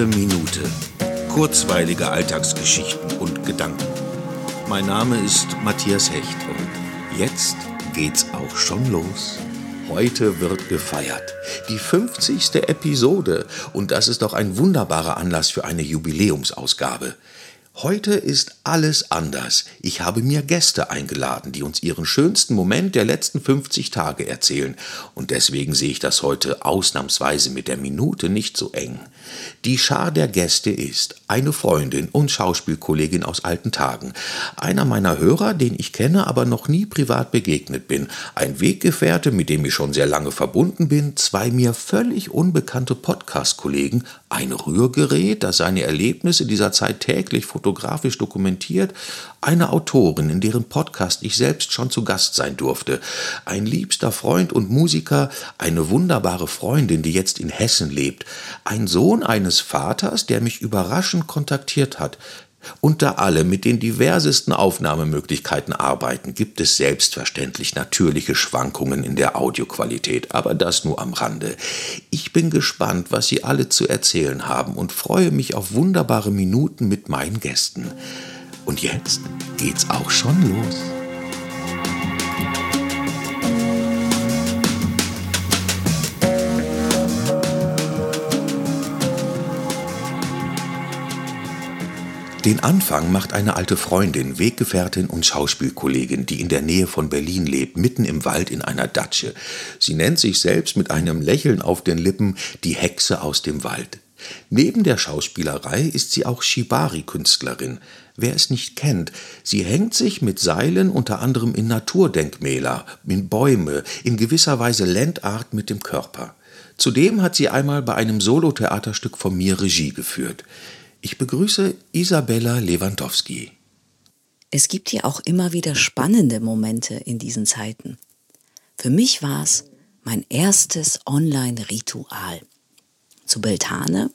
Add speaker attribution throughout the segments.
Speaker 1: Gute Minute. Kurzweilige Alltagsgeschichten und Gedanken. Mein Name ist Matthias Hecht und jetzt geht's auch schon los. Heute wird gefeiert. Die 50. Episode. Und das ist doch ein wunderbarer Anlass für eine Jubiläumsausgabe. Heute ist alles anders. Ich habe mir Gäste eingeladen, die uns ihren schönsten Moment der letzten 50 Tage erzählen. Und deswegen sehe ich das heute ausnahmsweise mit der Minute nicht so eng. Die Schar der Gäste ist eine Freundin und Schauspielkollegin aus alten Tagen, einer meiner Hörer, den ich kenne, aber noch nie privat begegnet bin, ein Weggefährte, mit dem ich schon sehr lange verbunden bin, zwei mir völlig unbekannte Podcast-Kollegen, ein Rührgerät, das seine Erlebnisse dieser Zeit täglich fotografisch dokumentiert, eine Autorin, in deren Podcast ich selbst schon zu Gast sein durfte, ein liebster Freund und Musiker, eine wunderbare Freundin, die jetzt in Hessen lebt, ein Sohn eines Vaters, der mich überraschend kontaktiert hat, und da mit den diversesten Aufnahmemöglichkeiten arbeiten, gibt es selbstverständlich natürliche Schwankungen in der Audioqualität, aber das nur am Rande. Ich bin gespannt, was Sie alle zu erzählen haben und freue mich auf wunderbare Minuten mit meinen Gästen. Und jetzt geht's auch schon los. Den Anfang macht eine alte Freundin, Weggefährtin und Schauspielkollegin, die in der Nähe von Berlin lebt, mitten im Wald in einer Datsche. Sie nennt sich selbst mit einem Lächeln auf den Lippen die Hexe aus dem Wald. Neben der Schauspielerei ist sie auch Shibari-Künstlerin. Wer es nicht kennt, sie hängt sich mit Seilen unter anderem in Naturdenkmäler, in Bäume, in gewisser Weise Landart mit dem Körper. Zudem hat sie einmal bei einem Solotheaterstück von mir Regie geführt. Ich begrüße Isabella Lewandowski.
Speaker 2: Es gibt ja auch immer wieder spannende Momente in diesen Zeiten. Für mich war es mein erstes Online-Ritual. Zu Beltane,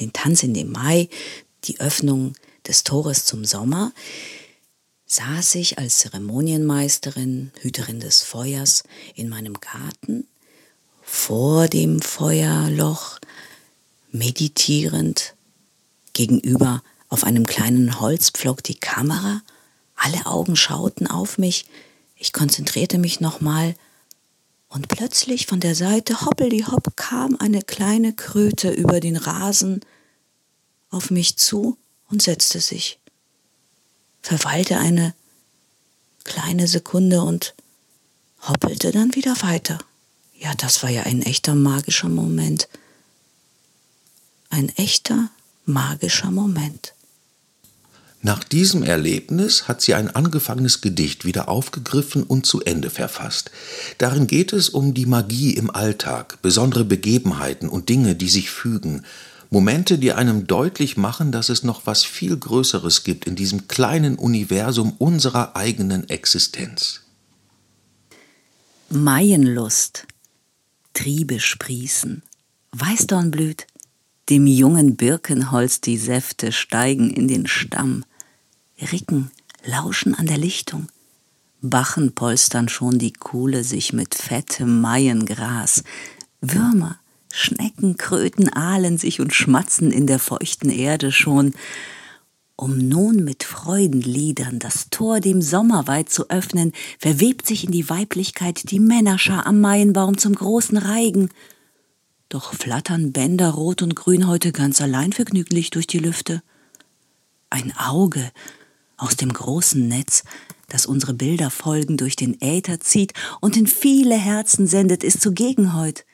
Speaker 2: den Tanz in dem Mai, die Öffnung des Tores zum Sommer, saß ich als Zeremonienmeisterin, Hüterin des Feuers in meinem Garten, vor dem Feuerloch, meditierend Gegenüber auf einem kleinen Holzpflock die Kamera. Alle Augen schauten auf mich. Ich konzentrierte mich nochmal. Und plötzlich von der Seite hoppeldi-hopp kam eine kleine Kröte über den Rasen auf mich zu und setzte sich. Verweilte eine kleine Sekunde und hoppelte dann wieder weiter. Ja, das war ja ein echter magischer Moment. Ein echter magischer Moment.
Speaker 1: Nach diesem Erlebnis hat sie ein angefangenes Gedicht wieder aufgegriffen und zu Ende verfasst. Darin geht es um die Magie im Alltag, besondere Begebenheiten und Dinge, die sich fügen, Momente, die einem deutlich machen, dass es noch was viel Größeres gibt in diesem kleinen Universum unserer eigenen Existenz.
Speaker 2: Maienlust, Triebe sprießen, Weißdorn blüht, dem jungen Birkenholz die Säfte steigen in den Stamm. Ricken lauschen an der Lichtung. Bachen polstern schon die Kuhle sich mit fettem Maiengras. Würmer, Schnecken, Kröten ahlen sich und schmatzen in der feuchten Erde schon. Um nun mit Freudenliedern das Tor dem Sommer weit zu öffnen, verwebt sich in die Weiblichkeit die Männerschar am Maienbaum zum großen Reigen – doch flattern Bänder rot und grün heute ganz allein vergnüglich durch die Lüfte. Ein Auge aus dem großen Netz, das unsere Bilder folgen durch den Äther zieht und in viele Herzen sendet, ist zugegen heut.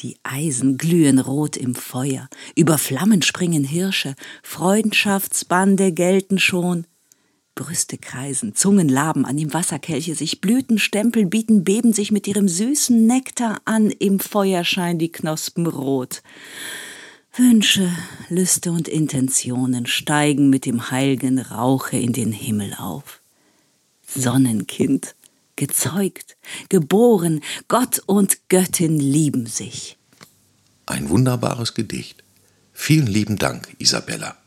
Speaker 2: Die Eisen glühen rot im Feuer, über Flammen springen Hirsche, Freundschaftsbande gelten schon, Brüste kreisen, Zungen laben, an dem Wasserkelche sich Blütenstempel bieten, beben sich mit ihrem süßen Nektar an, im Feuerschein die Knospen rot. Wünsche, Lüste und Intentionen steigen mit dem heilgen Rauche in den Himmel auf. Sonnenkind, gezeugt, geboren, Gott und Göttin lieben sich.
Speaker 1: Ein wunderbares Gedicht. Vielen lieben Dank, Isabella.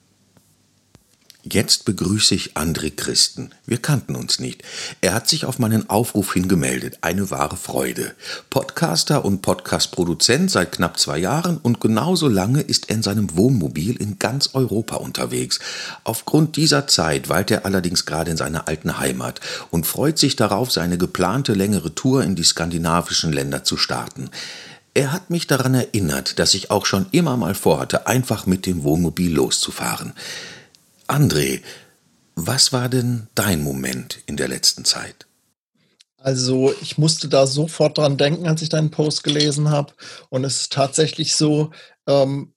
Speaker 1: Jetzt begrüße ich André Christen. Wir kannten uns nicht. Er hat sich auf meinen Aufruf hin gemeldet. Eine wahre Freude. Podcaster und Podcastproduzent seit knapp zwei Jahren und genauso lange ist er in seinem Wohnmobil in ganz Europa unterwegs. Aufgrund dieser Zeit weilt er allerdings gerade in seiner alten Heimat und freut sich darauf, seine geplante längere Tour in die skandinavischen Länder zu starten. Er hat mich daran erinnert, dass ich auch schon immer mal vorhatte, einfach mit dem Wohnmobil loszufahren. André, was war denn dein Moment in der letzten Zeit?
Speaker 3: Also ich musste da sofort dran denken, als ich deinen Post gelesen habe. Und es ist tatsächlich so, ähm,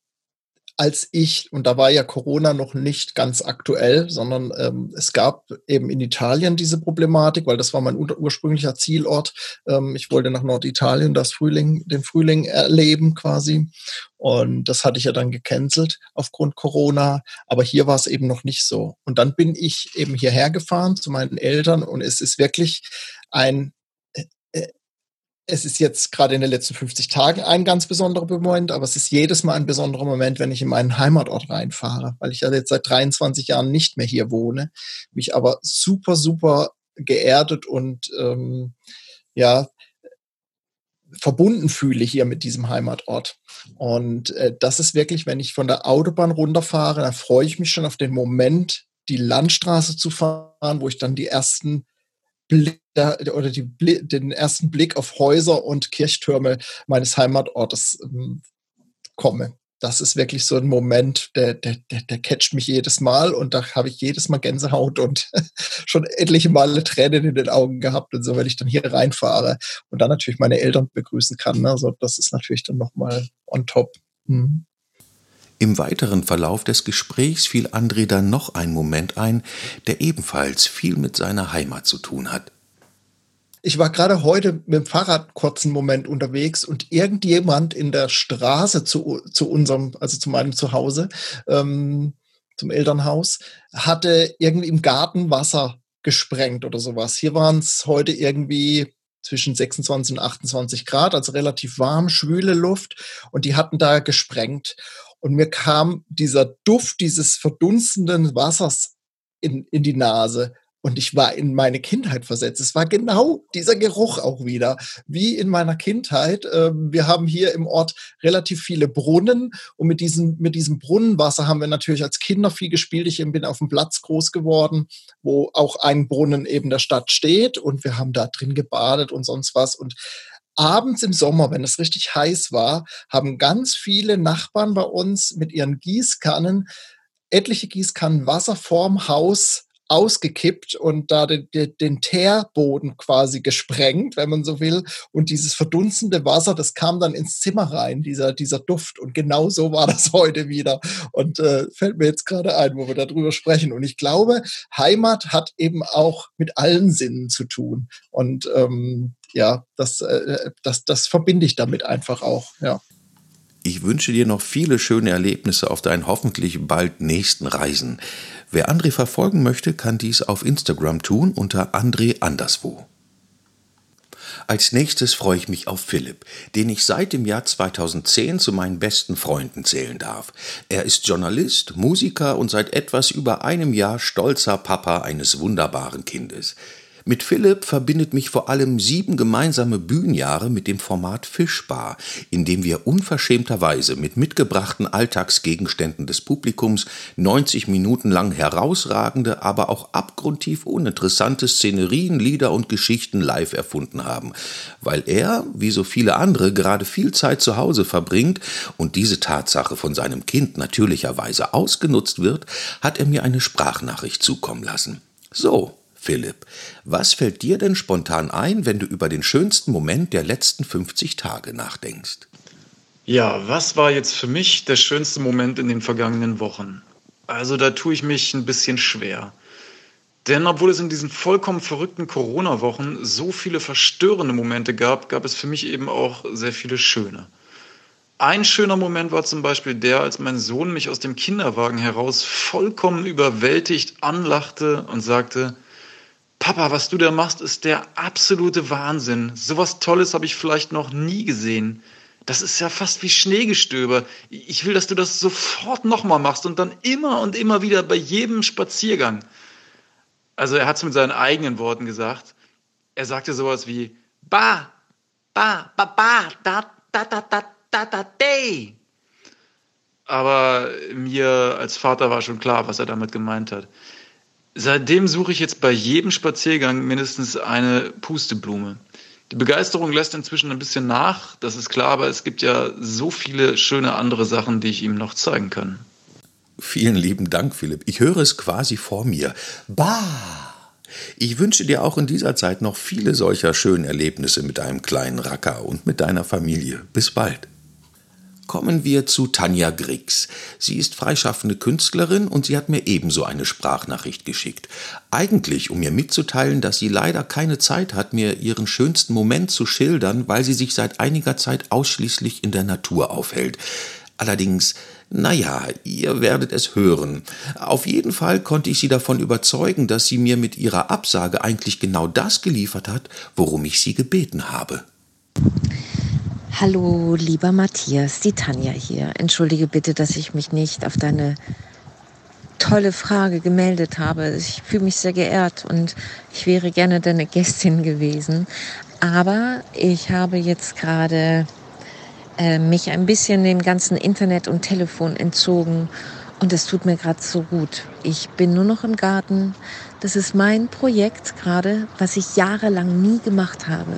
Speaker 3: als ich, und da war ja Corona noch nicht ganz aktuell, sondern ähm, es gab eben in Italien diese Problematik, weil das war mein ursprünglicher Zielort. Ähm, ich wollte nach Norditalien das Frühling, den Frühling erleben quasi. Und das hatte ich ja dann gecancelt aufgrund Corona. Aber hier war es eben noch nicht so. Und dann bin ich eben hierher gefahren zu meinen Eltern und es ist wirklich ein es ist jetzt gerade in den letzten 50 Tagen ein ganz besonderer Moment, aber es ist jedes Mal ein besonderer Moment, wenn ich in meinen Heimatort reinfahre, weil ich ja jetzt seit 23 Jahren nicht mehr hier wohne, mich aber super, super geerdet und ähm, ja, verbunden fühle hier mit diesem Heimatort. Und äh, das ist wirklich, wenn ich von der Autobahn runterfahre, dann freue ich mich schon auf den Moment, die Landstraße zu fahren, wo ich dann die ersten Blick oder die, den ersten Blick auf Häuser und Kirchtürme meines Heimatortes ähm, komme. Das ist wirklich so ein Moment, der, der, der, der catcht mich jedes Mal und da habe ich jedes Mal Gänsehaut und schon etliche Male Tränen in den Augen gehabt und so, wenn ich dann hier reinfahre und dann natürlich meine Eltern begrüßen kann. Ne? Also das ist natürlich dann nochmal on top. Hm.
Speaker 1: Im weiteren Verlauf des Gesprächs fiel André dann noch ein Moment ein, der ebenfalls viel mit seiner Heimat zu tun hat.
Speaker 3: Ich war gerade heute mit dem Fahrrad kurzen Moment unterwegs und irgendjemand in der Straße zu, zu unserem, also zu meinem Zuhause, ähm, zum Elternhaus, hatte irgendwie im Garten Wasser gesprengt oder sowas. Hier waren es heute irgendwie zwischen 26 und 28 Grad, also relativ warm, schwüle Luft und die hatten da gesprengt. Und mir kam dieser Duft dieses verdunstenden Wassers in, in die Nase. Und ich war in meine Kindheit versetzt. Es war genau dieser Geruch auch wieder, wie in meiner Kindheit. Ähm, wir haben hier im Ort relativ viele Brunnen und mit diesem, mit diesem Brunnenwasser haben wir natürlich als Kinder viel gespielt. Ich bin auf dem Platz groß geworden, wo auch ein Brunnen eben der Stadt steht und wir haben da drin gebadet und sonst was. Und abends im Sommer, wenn es richtig heiß war, haben ganz viele Nachbarn bei uns mit ihren Gießkannen etliche Gießkannen Wasser vorm Haus ausgekippt und da den, den Teerboden quasi gesprengt, wenn man so will. Und dieses verdunstende Wasser, das kam dann ins Zimmer rein, dieser, dieser Duft. Und genau so war das heute wieder. Und äh, fällt mir jetzt gerade ein, wo wir darüber sprechen. Und ich glaube, Heimat hat eben auch mit allen Sinnen zu tun. Und ähm, ja, das, äh, das, das verbinde ich damit einfach auch, ja.
Speaker 1: Ich wünsche dir noch viele schöne Erlebnisse auf deinen hoffentlich bald nächsten Reisen. Wer André verfolgen möchte, kann dies auf Instagram tun unter André Anderswo. Als nächstes freue ich mich auf Philipp, den ich seit dem Jahr 2010 zu meinen besten Freunden zählen darf. Er ist Journalist, Musiker und seit etwas über einem Jahr stolzer Papa eines wunderbaren Kindes. Mit Philipp verbindet mich vor allem sieben gemeinsame Bühnenjahre mit dem Format Fischbar, in dem wir unverschämterweise mit mitgebrachten Alltagsgegenständen des Publikums 90 Minuten lang herausragende, aber auch abgrundtief uninteressante Szenerien, Lieder und Geschichten live erfunden haben, weil er, wie so viele andere, gerade viel Zeit zu Hause verbringt und diese Tatsache von seinem Kind natürlicherweise ausgenutzt wird, hat er mir eine Sprachnachricht zukommen lassen. So, Philipp, was fällt dir denn spontan ein, wenn du über den schönsten Moment der letzten 50 Tage nachdenkst?
Speaker 4: Ja, was war jetzt für mich der schönste Moment in den vergangenen Wochen? Also da tue ich mich ein bisschen schwer. Denn obwohl es in diesen vollkommen verrückten Corona-Wochen so viele verstörende Momente gab, gab es für mich eben auch sehr viele schöne. Ein schöner Moment war zum Beispiel der, als mein Sohn mich aus dem Kinderwagen heraus vollkommen überwältigt anlachte und sagte, Papa, was du da machst, ist der absolute Wahnsinn. Sowas Tolles habe ich vielleicht noch nie gesehen. Das ist ja fast wie Schneegestöber. Ich will, dass du das sofort nochmal machst und dann immer und immer wieder bei jedem Spaziergang. Also er hat es mit seinen eigenen Worten gesagt. Er sagte sowas wie Ba, ba, ba, ba, da, da, da, da, da, da, day. Aber mir als Vater war schon klar, was er damit gemeint hat. Seitdem suche ich jetzt bei jedem Spaziergang mindestens eine Pusteblume. Die Begeisterung lässt inzwischen ein bisschen nach, das ist klar, aber es gibt ja so viele schöne andere Sachen, die ich ihm noch zeigen kann.
Speaker 1: Vielen lieben Dank, Philipp. Ich höre es quasi vor mir. Bah! Ich wünsche dir auch in dieser Zeit noch viele solcher schönen Erlebnisse mit deinem kleinen Racker und mit deiner Familie. Bis bald. Kommen wir zu Tanja Griggs. Sie ist freischaffende Künstlerin und sie hat mir ebenso eine Sprachnachricht geschickt. Eigentlich, um mir mitzuteilen, dass sie leider keine Zeit hat, mir ihren schönsten Moment zu schildern, weil sie sich seit einiger Zeit ausschließlich in der Natur aufhält. Allerdings, naja, ihr werdet es hören. Auf jeden Fall konnte ich sie davon überzeugen, dass sie mir mit ihrer Absage eigentlich genau das geliefert hat, worum ich sie gebeten habe.
Speaker 5: Hallo, lieber Matthias, die Tanja hier. Entschuldige bitte, dass ich mich nicht auf deine tolle Frage gemeldet habe. Ich fühle mich sehr geehrt und ich wäre gerne deine Gästin gewesen. Aber ich habe jetzt gerade äh, mich ein bisschen dem ganzen Internet und Telefon entzogen und es tut mir gerade so gut. Ich bin nur noch im Garten. Das ist mein Projekt gerade, was ich jahrelang nie gemacht habe.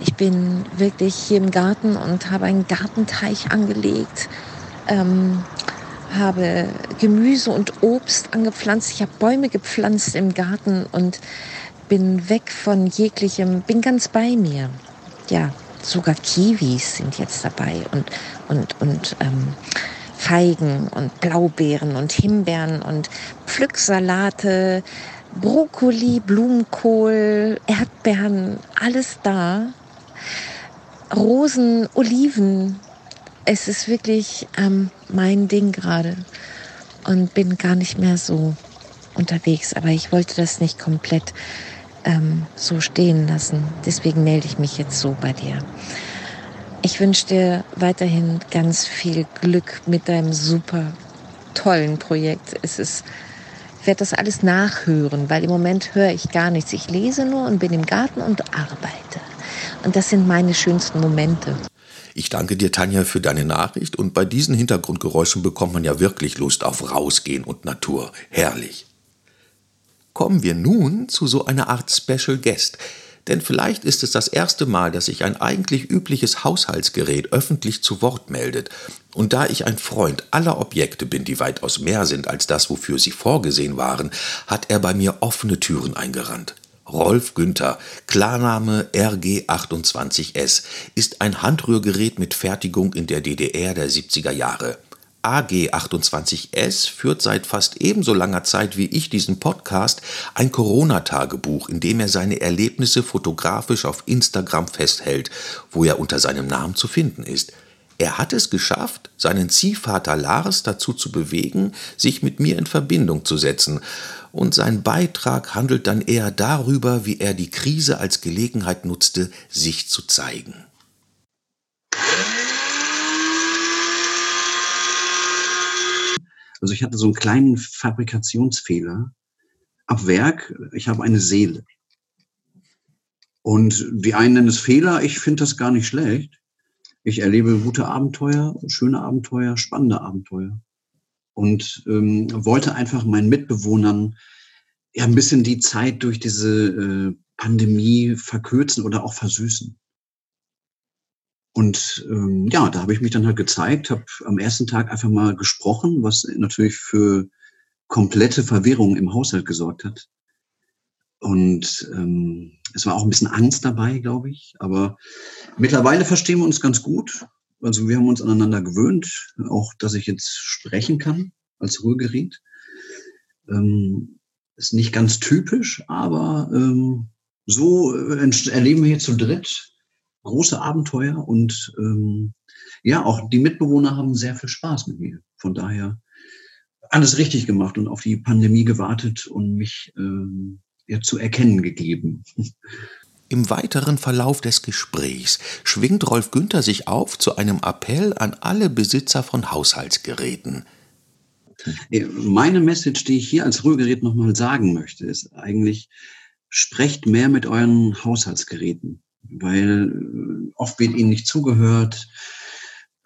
Speaker 5: Ich bin wirklich hier im Garten und habe einen Gartenteich angelegt, ähm, habe Gemüse und Obst angepflanzt. Ich habe Bäume gepflanzt im Garten und bin weg von jeglichem, bin ganz bei mir. Ja, sogar Kiwis sind jetzt dabei und, und, und ähm, Feigen und Blaubeeren und Himbeeren und Pflücksalate, Brokkoli, Blumenkohl, Erdbeeren, alles da. Rosen, Oliven. Es ist wirklich ähm, mein Ding gerade und bin gar nicht mehr so unterwegs. Aber ich wollte das nicht komplett ähm, so stehen lassen. Deswegen melde ich mich jetzt so bei dir. Ich wünsche dir weiterhin ganz viel Glück mit deinem super tollen Projekt. Es ist, ich werde das alles nachhören, weil im Moment höre ich gar nichts. Ich lese nur und bin im Garten und arbeite. Und das sind meine schönsten Momente.
Speaker 1: Ich danke dir, Tanja, für deine Nachricht. Und bei diesen Hintergrundgeräuschen bekommt man ja wirklich Lust auf Rausgehen und Natur. Herrlich. Kommen wir nun zu so einer Art Special Guest. Denn vielleicht ist es das erste Mal, dass sich ein eigentlich übliches Haushaltsgerät öffentlich zu Wort meldet. Und da ich ein Freund aller Objekte bin, die weitaus mehr sind als das, wofür sie vorgesehen waren, hat er bei mir offene Türen eingerannt. Rolf Günther, Klarname RG28S, ist ein Handrührgerät mit Fertigung in der DDR der 70er Jahre. AG28S führt seit fast ebenso langer Zeit wie ich diesen Podcast ein Corona-Tagebuch, in dem er seine Erlebnisse fotografisch auf Instagram festhält, wo er unter seinem Namen zu finden ist. Er hat es geschafft, seinen Ziehvater Lars dazu zu bewegen, sich mit mir in Verbindung zu setzen, und sein Beitrag handelt dann eher darüber, wie er die Krise als Gelegenheit nutzte, sich zu zeigen.
Speaker 6: Also ich hatte so einen kleinen Fabrikationsfehler. Ab Werk, ich habe eine Seele. Und die einen nennen es Fehler, ich finde das gar nicht schlecht. Ich erlebe gute Abenteuer, schöne Abenteuer, spannende Abenteuer und ähm, wollte einfach meinen Mitbewohnern ja ein bisschen die Zeit durch diese äh, Pandemie verkürzen oder auch versüßen. Und ähm, ja, da habe ich mich dann halt gezeigt, habe am ersten Tag einfach mal gesprochen, was natürlich für komplette Verwirrung im Haushalt gesorgt hat. Und ähm, es war auch ein bisschen Angst dabei, glaube ich. Aber mittlerweile verstehen wir uns ganz gut. Also wir haben uns aneinander gewöhnt, auch dass ich jetzt sprechen kann als Rührgerät. Ähm, ist nicht ganz typisch, aber ähm, so äh, erleben wir hier zu dritt große Abenteuer und ähm, ja, auch die Mitbewohner haben sehr viel Spaß mit mir. Von daher alles richtig gemacht und auf die Pandemie gewartet und mich ähm, ja, zu erkennen gegeben.
Speaker 1: Im weiteren Verlauf des Gesprächs schwingt Rolf Günther sich auf zu einem Appell an alle Besitzer von Haushaltsgeräten.
Speaker 6: Meine Message, die ich hier als Rührgerät nochmal sagen möchte, ist eigentlich, sprecht mehr mit euren Haushaltsgeräten, weil äh, oft wird ihnen nicht zugehört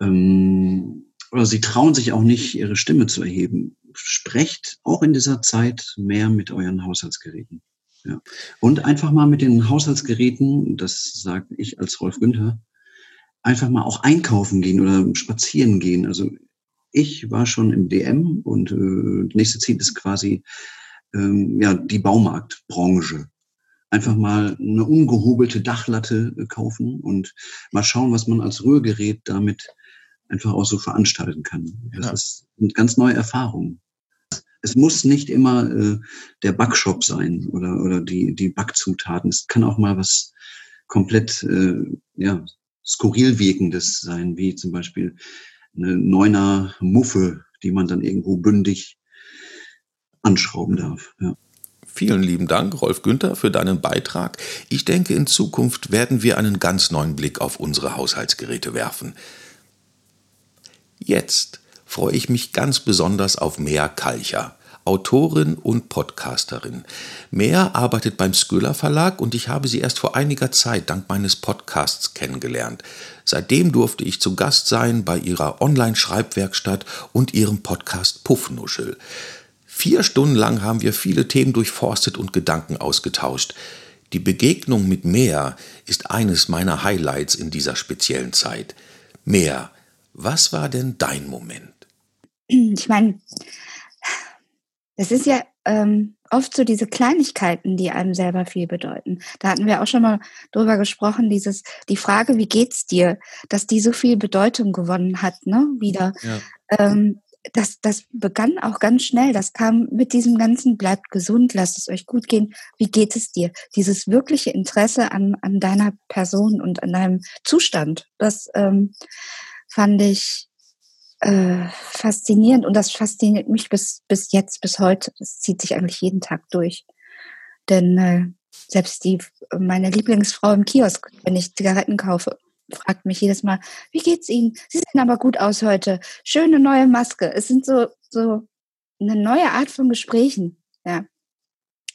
Speaker 6: ähm, oder sie trauen sich auch nicht, ihre Stimme zu erheben. Sprecht auch in dieser Zeit mehr mit euren Haushaltsgeräten. Ja. Und einfach mal mit den Haushaltsgeräten, das sage ich als Rolf Günther, einfach mal auch einkaufen gehen oder spazieren gehen. Also ich war schon im DM und äh, nächste Ziel ist quasi ähm, ja die Baumarktbranche. Einfach mal eine ungehobelte Dachlatte äh, kaufen und mal schauen, was man als Rührgerät damit einfach auch so veranstalten kann. Das ja. ist eine ganz neue Erfahrung. Es muss nicht immer äh, der Backshop sein oder, oder die, die Backzutaten. Es kann auch mal was komplett äh, ja, skurril wirkendes sein, wie zum Beispiel eine Neuner Muffe, die man dann irgendwo bündig anschrauben darf. Ja.
Speaker 1: Vielen lieben Dank, Rolf Günther, für deinen Beitrag. Ich denke, in Zukunft werden wir einen ganz neuen Blick auf unsere Haushaltsgeräte werfen. Jetzt freue ich mich ganz besonders auf Mea Kalcher. Autorin und Podcasterin. Mehr arbeitet beim Sköller Verlag und ich habe sie erst vor einiger Zeit dank meines Podcasts kennengelernt. Seitdem durfte ich zu Gast sein bei ihrer Online-Schreibwerkstatt und ihrem Podcast Puffnuschel. Vier Stunden lang haben wir viele Themen durchforstet und Gedanken ausgetauscht. Die Begegnung mit Mehr ist eines meiner Highlights in dieser speziellen Zeit. Mehr, was war denn dein Moment?
Speaker 7: Ich meine, es ist ja ähm, oft so diese Kleinigkeiten, die einem selber viel bedeuten. Da hatten wir auch schon mal drüber gesprochen, dieses, die Frage, wie geht's dir, dass die so viel Bedeutung gewonnen hat, ne, wieder. Ja. Ähm, das, das begann auch ganz schnell. Das kam mit diesem ganzen bleibt gesund, lasst es euch gut gehen. Wie geht es dir? Dieses wirkliche Interesse an, an deiner Person und an deinem Zustand, das ähm, fand ich äh, faszinierend und das fasziniert mich bis, bis jetzt, bis heute. Das zieht sich eigentlich jeden Tag durch. Denn äh, selbst die, meine Lieblingsfrau im Kiosk, wenn ich Zigaretten kaufe, fragt mich jedes Mal, wie geht's Ihnen? Sie sehen aber gut aus heute. Schöne neue Maske. Es sind so, so eine neue Art von Gesprächen. Ja.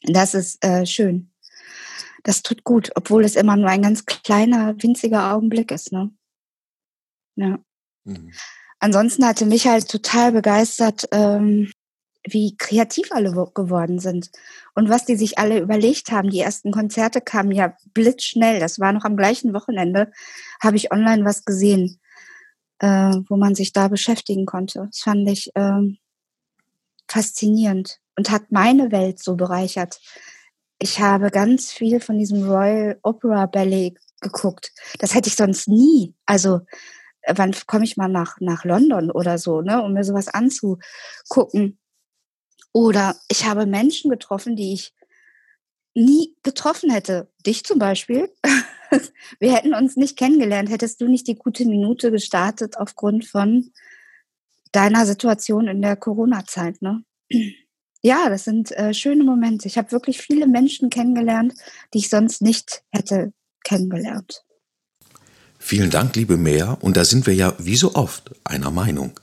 Speaker 7: Das ist äh, schön. Das tut gut, obwohl es immer nur ein ganz kleiner, winziger Augenblick ist. Ne? Ja. Mhm. Ansonsten hatte mich halt total begeistert, ähm, wie kreativ alle geworden sind und was die sich alle überlegt haben. Die ersten Konzerte kamen ja blitzschnell. Das war noch am gleichen Wochenende, habe ich online was gesehen, äh, wo man sich da beschäftigen konnte. Das fand ich äh, faszinierend und hat meine Welt so bereichert. Ich habe ganz viel von diesem Royal Opera Ballet geguckt. Das hätte ich sonst nie. Also wann komme ich mal nach, nach London oder so, ne, um mir sowas anzugucken. Oder ich habe Menschen getroffen, die ich nie getroffen hätte. Dich zum Beispiel. Wir hätten uns nicht kennengelernt, hättest du nicht die gute Minute gestartet aufgrund von deiner Situation in der Corona-Zeit, ne? Ja, das sind äh, schöne Momente. Ich habe wirklich viele Menschen kennengelernt, die ich sonst nicht hätte kennengelernt.
Speaker 1: Vielen Dank, liebe Mehr, und da sind wir ja wie so oft einer Meinung.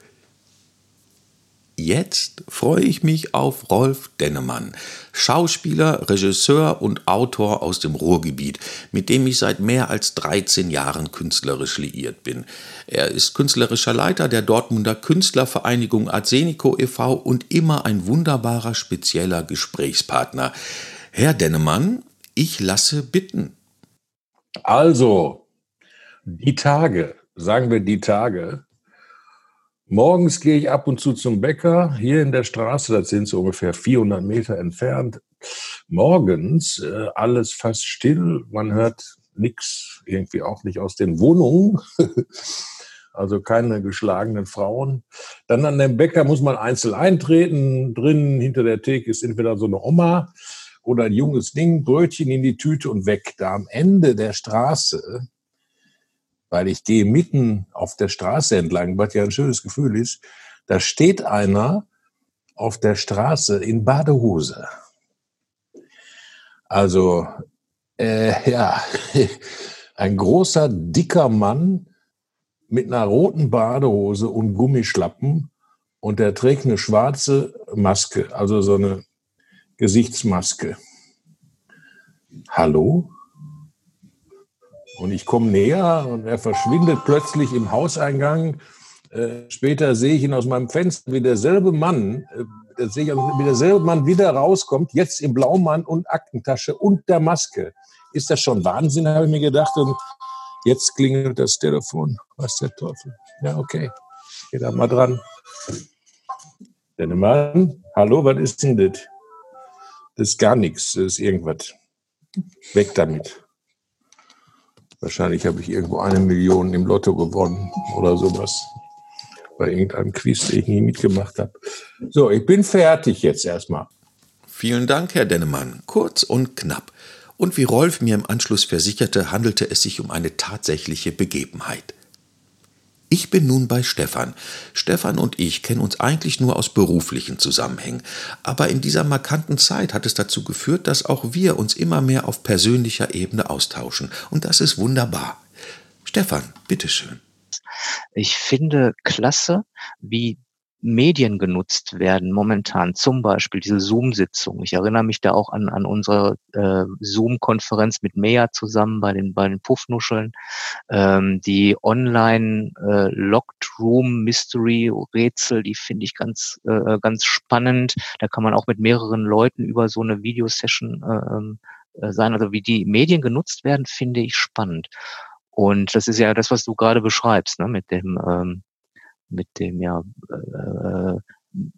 Speaker 1: Jetzt freue ich mich auf Rolf Dennemann, Schauspieler, Regisseur und Autor aus dem Ruhrgebiet, mit dem ich seit mehr als 13 Jahren künstlerisch liiert bin. Er ist künstlerischer Leiter der Dortmunder Künstlervereinigung Arsenico e.V. und immer ein wunderbarer spezieller Gesprächspartner. Herr Dennemann, ich lasse bitten.
Speaker 8: Also, die Tage, sagen wir die Tage. Morgens gehe ich ab und zu zum Bäcker hier in der Straße, das sind so ungefähr 400 Meter entfernt. Morgens äh, alles fast still, man hört nichts, irgendwie auch nicht aus den Wohnungen. also keine geschlagenen Frauen. Dann an dem Bäcker muss man einzeln eintreten. Drinnen hinter der Theke ist entweder so eine Oma oder ein junges Ding, Brötchen in die Tüte und weg. Da am Ende der Straße weil ich gehe mitten auf der Straße entlang, was ja ein schönes Gefühl ist. Da steht einer auf der Straße in Badehose. Also Äh, ja, ein großer, dicker Mann mit einer roten Badehose und Gummischlappen und der trägt eine schwarze Maske, also so eine Gesichtsmaske. Hallo? Und ich komme näher und er verschwindet plötzlich im Hauseingang. Äh, später sehe ich ihn aus meinem Fenster, wie derselbe Mann, äh, sehe ich, wie derselbe Mann wieder rauskommt, jetzt im Blaumann und Aktentasche und der Maske. Ist das schon Wahnsinn, habe ich mir gedacht. Und jetzt klingelt das Telefon. Was der Teufel? Ja, okay. Geh da mal dran. Der Mann, hallo, was ist denn das? Das ist gar nichts, das ist irgendwas. Weg damit. Wahrscheinlich habe ich irgendwo eine Million im Lotto gewonnen oder sowas. Bei irgendeinem Quiz, den ich nie mitgemacht habe. So, ich bin fertig jetzt erstmal.
Speaker 1: Vielen Dank, Herr Dennemann. Kurz und knapp. Und wie Rolf mir im Anschluss versicherte, handelte es sich um eine tatsächliche Begebenheit. Ich bin nun bei Stefan. Stefan und ich kennen uns eigentlich nur aus beruflichen Zusammenhängen, aber in dieser markanten Zeit hat es dazu geführt, dass auch wir uns immer mehr auf persönlicher Ebene austauschen, und das ist wunderbar. Stefan, bitteschön.
Speaker 9: Ich finde klasse, wie Medien genutzt werden momentan, zum Beispiel diese Zoom-Sitzung. Ich erinnere mich da auch an, an unsere äh, Zoom-Konferenz mit Mea zusammen bei den, bei den Puffnuscheln, ähm, die Online äh, Locked Room Mystery Rätsel, die finde ich ganz, äh, ganz spannend. Da kann man auch mit mehreren Leuten über so eine Videosession äh, äh, sein. Also wie die Medien genutzt werden, finde ich spannend. Und das ist ja das, was du gerade beschreibst, ne, mit dem ähm, mit dem ja äh,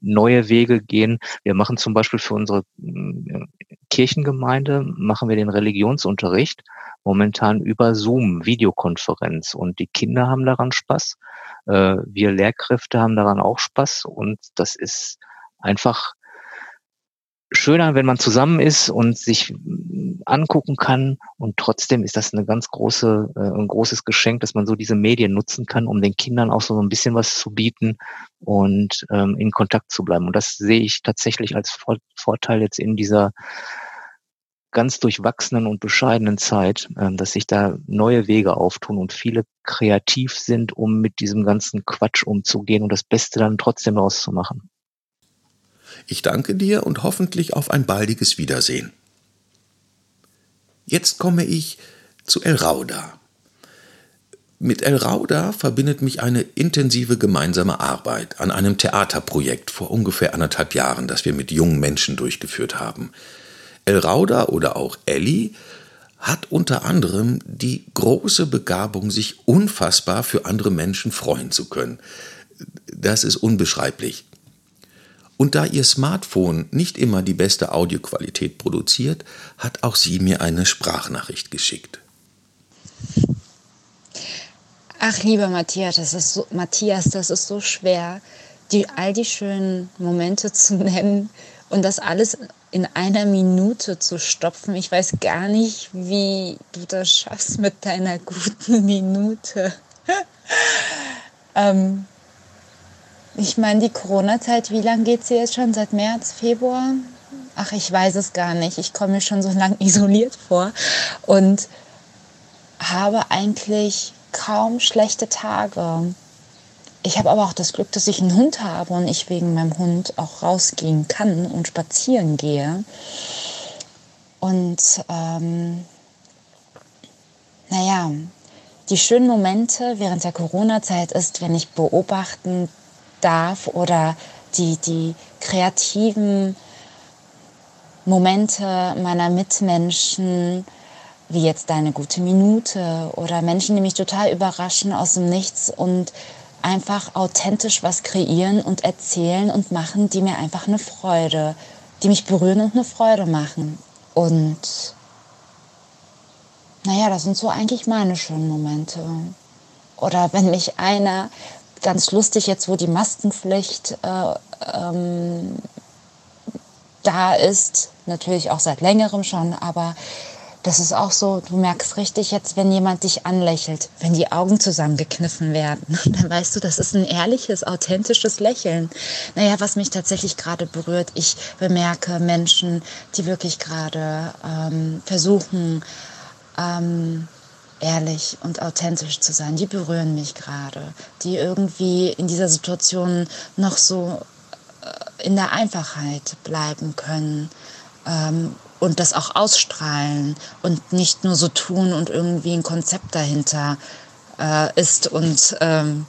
Speaker 9: neue Wege gehen. Wir machen zum Beispiel für unsere äh, Kirchengemeinde, machen wir den Religionsunterricht momentan über Zoom, Videokonferenz. Und die Kinder haben daran Spaß. Äh, wir Lehrkräfte haben daran auch Spaß. Und das ist einfach schöner, wenn man zusammen ist und sich angucken kann. Und trotzdem ist das eine ganz große, äh, ein großes Geschenk, dass man so diese Medien nutzen kann, um den Kindern auch so ein bisschen was zu bieten und ähm, in Kontakt zu bleiben. Und das sehe ich tatsächlich als Vorteil jetzt in dieser ganz durchwachsenen und bescheidenen Zeit, äh, dass sich da neue Wege auftun und viele kreativ sind, um mit diesem ganzen Quatsch umzugehen und das Beste dann trotzdem rauszumachen.
Speaker 1: Ich danke dir und hoffentlich auf ein baldiges Wiedersehen. Jetzt komme ich zu El Rauda. Mit El Rauda verbindet mich eine intensive gemeinsame Arbeit an einem Theaterprojekt vor ungefähr anderthalb Jahren, das wir mit jungen Menschen durchgeführt haben. El Rauda oder auch Ellie hat unter anderem die große Begabung, sich unfassbar für andere Menschen freuen zu können. Das ist unbeschreiblich. Und da ihr Smartphone nicht immer die beste Audioqualität produziert, hat auch sie mir eine Sprachnachricht geschickt.
Speaker 10: Ach, lieber Matthias, das ist so, Matthias, das ist so schwer, die, all die schönen Momente zu nennen und das alles in einer Minute zu stopfen. Ich weiß gar nicht, wie du das schaffst mit deiner guten Minute. ähm, ich meine, die Corona-Zeit, wie lange geht sie jetzt schon? Seit März, Februar? Ach, ich weiß es gar nicht. Ich komme mir schon so lange isoliert vor und habe eigentlich kaum schlechte Tage. Ich habe aber auch das Glück, dass ich einen Hund habe und ich wegen meinem Hund auch rausgehen kann und spazieren gehe. Und ähm, naja, die schönen Momente während der Corona-Zeit ist, wenn ich beobachten darf oder die, die kreativen Momente meiner Mitmenschen, wie jetzt deine gute Minute oder Menschen, die mich total überraschen aus dem Nichts und einfach authentisch was kreieren und erzählen und machen, die mir einfach eine Freude, die mich berühren und eine Freude machen. Und naja, das sind so eigentlich meine schönen Momente. Oder wenn mich einer ganz lustig jetzt, wo die Maskenpflicht äh, ähm, da ist, natürlich auch seit längerem schon, aber das ist auch so, du merkst richtig jetzt, wenn jemand dich anlächelt, wenn die Augen zusammengekniffen werden, dann weißt du, das ist ein ehrliches, authentisches Lächeln. Naja, was mich tatsächlich gerade berührt, ich bemerke Menschen, die wirklich gerade ähm, versuchen, ähm, ehrlich und authentisch zu sein. Die berühren mich gerade, die irgendwie in dieser Situation noch so äh, in der Einfachheit bleiben können ähm, und das auch ausstrahlen und nicht nur so tun und irgendwie ein Konzept dahinter äh, ist. Und ähm,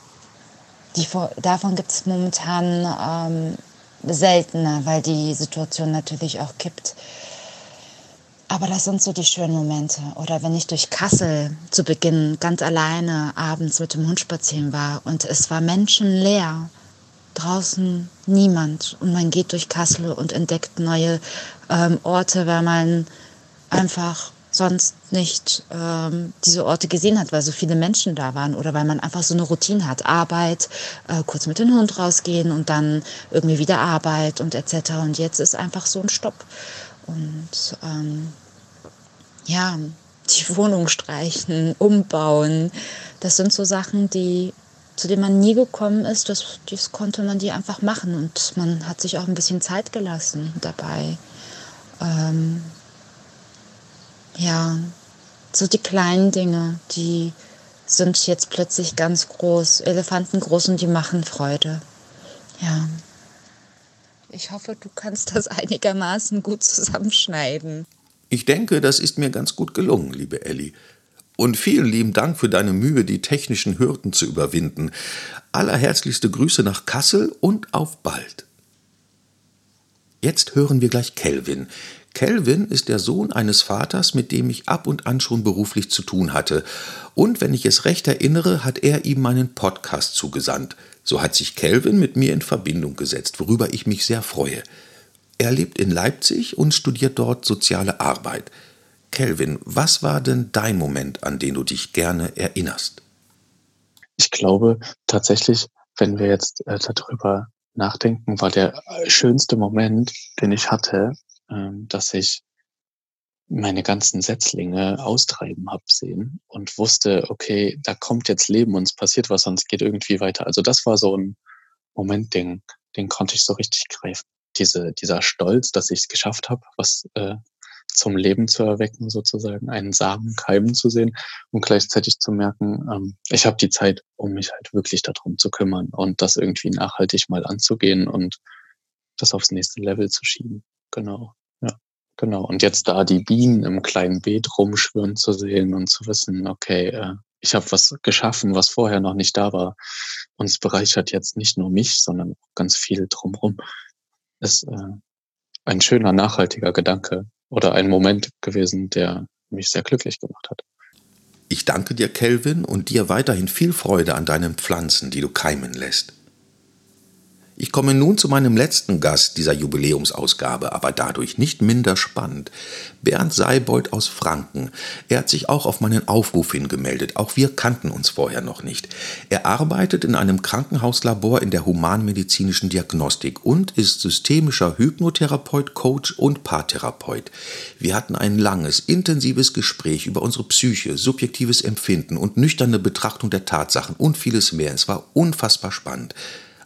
Speaker 10: die, davon gibt es momentan ähm, seltener, weil die Situation natürlich auch kippt. Aber das sind so die schönen Momente. Oder wenn ich durch Kassel zu Beginn ganz alleine abends mit dem Hund spazieren war und es war menschenleer draußen niemand und man geht durch Kassel und entdeckt neue ähm, Orte, weil man einfach sonst nicht ähm, diese Orte gesehen hat, weil so viele Menschen da waren oder weil man einfach so eine Routine hat. Arbeit, äh, kurz mit dem Hund rausgehen und dann irgendwie wieder Arbeit und etc. Und jetzt ist einfach so ein Stopp. Und ähm, ja, die Wohnung streichen, umbauen, das sind so Sachen, die zu dem man nie gekommen ist, das, das konnte man die einfach machen und man hat sich auch ein bisschen Zeit gelassen dabei. Ähm, ja, so die kleinen Dinge, die sind jetzt plötzlich ganz groß, Elefanten groß und die machen Freude. Ja. Ich hoffe, du kannst das einigermaßen gut zusammenschneiden.
Speaker 1: Ich denke, das ist mir ganz gut gelungen, liebe Elli. Und vielen lieben Dank für deine Mühe, die technischen Hürden zu überwinden. Allerherzlichste Grüße nach Kassel und auf bald. Jetzt hören wir gleich Kelvin. Kelvin ist der Sohn eines Vaters, mit dem ich ab und an schon beruflich zu tun hatte. Und wenn ich es recht erinnere, hat er ihm meinen Podcast zugesandt. So hat sich Kelvin mit mir in Verbindung gesetzt, worüber ich mich sehr freue. Er lebt in Leipzig und studiert dort soziale Arbeit. Kelvin, was war denn dein Moment, an den du dich gerne erinnerst?
Speaker 11: Ich glaube tatsächlich, wenn wir jetzt äh, darüber nachdenken, war der schönste Moment, den ich hatte, äh, dass ich meine ganzen Setzlinge austreiben habe sehen und wusste, okay, da kommt jetzt Leben und es passiert was es geht irgendwie weiter. Also das war so ein Moment, den, den konnte ich so richtig greifen. Diese, dieser Stolz, dass ich es geschafft habe, was äh, zum Leben zu erwecken, sozusagen, einen Samen keimen zu sehen und gleichzeitig zu merken, ähm, ich habe die Zeit, um mich halt wirklich darum zu kümmern und das irgendwie nachhaltig mal anzugehen und das aufs nächste Level zu schieben. Genau. Ja, genau. Und jetzt da die Bienen im kleinen Beet rumschwirren zu sehen und zu wissen, okay, äh, ich habe was geschaffen, was vorher noch nicht da war. Und es bereichert jetzt nicht nur mich, sondern ganz viel drumherum. Ist äh, ein schöner, nachhaltiger Gedanke, oder ein Moment gewesen, der mich sehr glücklich gemacht hat.
Speaker 1: Ich danke dir, Kelvin, und dir weiterhin viel Freude an deinen Pflanzen, die du keimen lässt. Ich komme nun zu meinem letzten Gast dieser Jubiläumsausgabe, aber dadurch nicht minder spannend. Bernd Seibold aus Franken. Er hat sich auch auf meinen Aufruf hingemeldet. Auch wir kannten uns vorher noch nicht. Er arbeitet in einem Krankenhauslabor in der humanmedizinischen Diagnostik und ist systemischer Hypnotherapeut, Coach und Paartherapeut. Wir hatten ein langes, intensives Gespräch über unsere Psyche, subjektives Empfinden und nüchterne Betrachtung der Tatsachen und vieles mehr. Es war unfassbar spannend.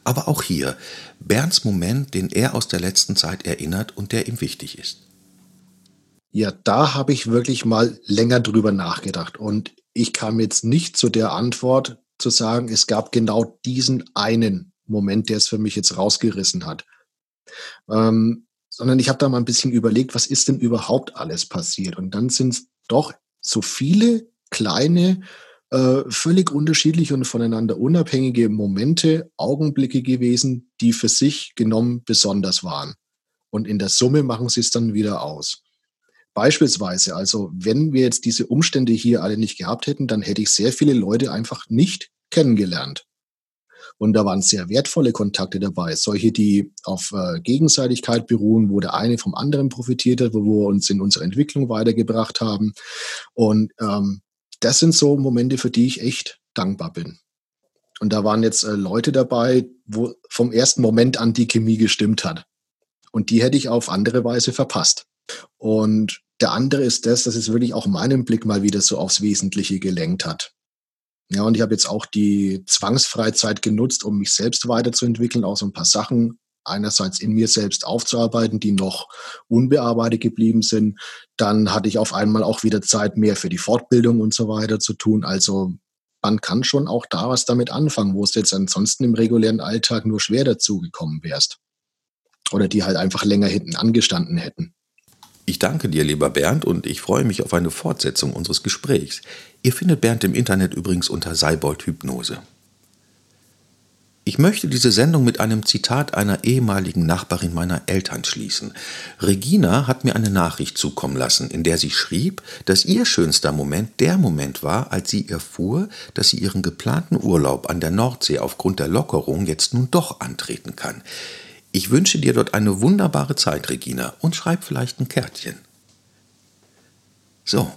Speaker 1: Aber auch hier Bernds Moment, den er aus der letzten Zeit erinnert und der ihm wichtig ist.
Speaker 12: Ja, da habe ich wirklich mal länger drüber nachgedacht und ich kam jetzt nicht zu der Antwort zu sagen, es gab genau diesen einen Moment, der es für mich jetzt rausgerissen hat. Ähm, sondern ich habe da mal ein bisschen überlegt, was ist denn überhaupt alles passiert? Und dann sind es doch so viele kleine äh, völlig unterschiedliche und voneinander unabhängige Momente, Augenblicke gewesen, die für sich genommen besonders waren. Und in der Summe machen sie es dann wieder aus. Beispielsweise, also wenn wir jetzt diese Umstände hier alle nicht gehabt hätten, dann hätte ich sehr viele Leute einfach nicht kennengelernt. Und da waren sehr wertvolle Kontakte dabei. Solche, die auf äh, Gegenseitigkeit beruhen, wo der eine vom anderen profitiert hat, wo wir uns in unserer Entwicklung weitergebracht haben. Und ähm, das sind so Momente, für die ich echt dankbar bin. Und da waren jetzt äh, Leute dabei, wo vom ersten Moment an die Chemie gestimmt hat. Und die hätte ich auf andere Weise verpasst. Und Der andere ist das, dass es wirklich auch meinen Blick mal wieder so aufs Wesentliche gelenkt hat. Ja, und ich habe jetzt auch die Zwangsfreizeit genutzt, um mich selbst weiterzuentwickeln, auch so ein paar Sachen einerseits in mir selbst aufzuarbeiten, die noch unbearbeitet geblieben sind. Dann hatte ich auf einmal auch wieder Zeit, mehr für die Fortbildung und so weiter zu tun. Also man kann schon auch da was damit anfangen, wo es jetzt ansonsten im regulären Alltag nur schwer dazugekommen wärst. Oder die halt einfach länger hinten angestanden hätten.
Speaker 1: Ich danke dir, lieber Bernd, und ich freue mich auf eine Fortsetzung unseres Gesprächs. Ihr findet Bernd im Internet übrigens unter Seibold Hypnose. Ich möchte diese Sendung mit einem Zitat einer ehemaligen Nachbarin meiner Eltern schließen. Regina hat mir eine Nachricht zukommen lassen, in der sie schrieb, dass ihr schönster Moment der Moment war, als sie erfuhr, dass sie ihren geplanten Urlaub an der Nordsee aufgrund der Lockerung jetzt nun doch antreten kann. Ich wünsche dir dort eine wunderbare Zeit, Regina, und schreib vielleicht ein Kärtchen. So,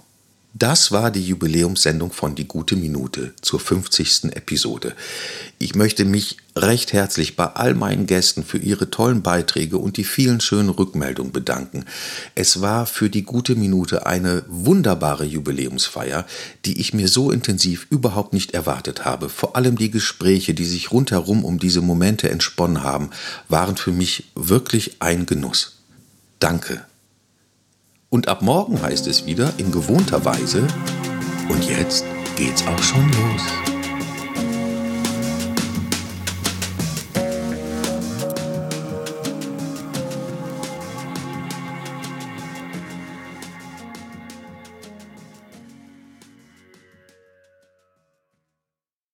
Speaker 1: das war die Jubiläumssendung von Die gute Minute zur 50. Episode. Ich möchte mich recht herzlich bei all meinen Gästen für ihre tollen Beiträge und die vielen schönen Rückmeldungen bedanken. Es war für die gute Minute eine wunderbare Jubiläumsfeier, die ich mir so intensiv überhaupt nicht erwartet habe. Vor allem die Gespräche, die sich rundherum um diese Momente entsponnen haben, waren für mich wirklich ein Genuss. Danke. Und ab morgen heißt es wieder in gewohnter Weise, und jetzt geht's auch schon los.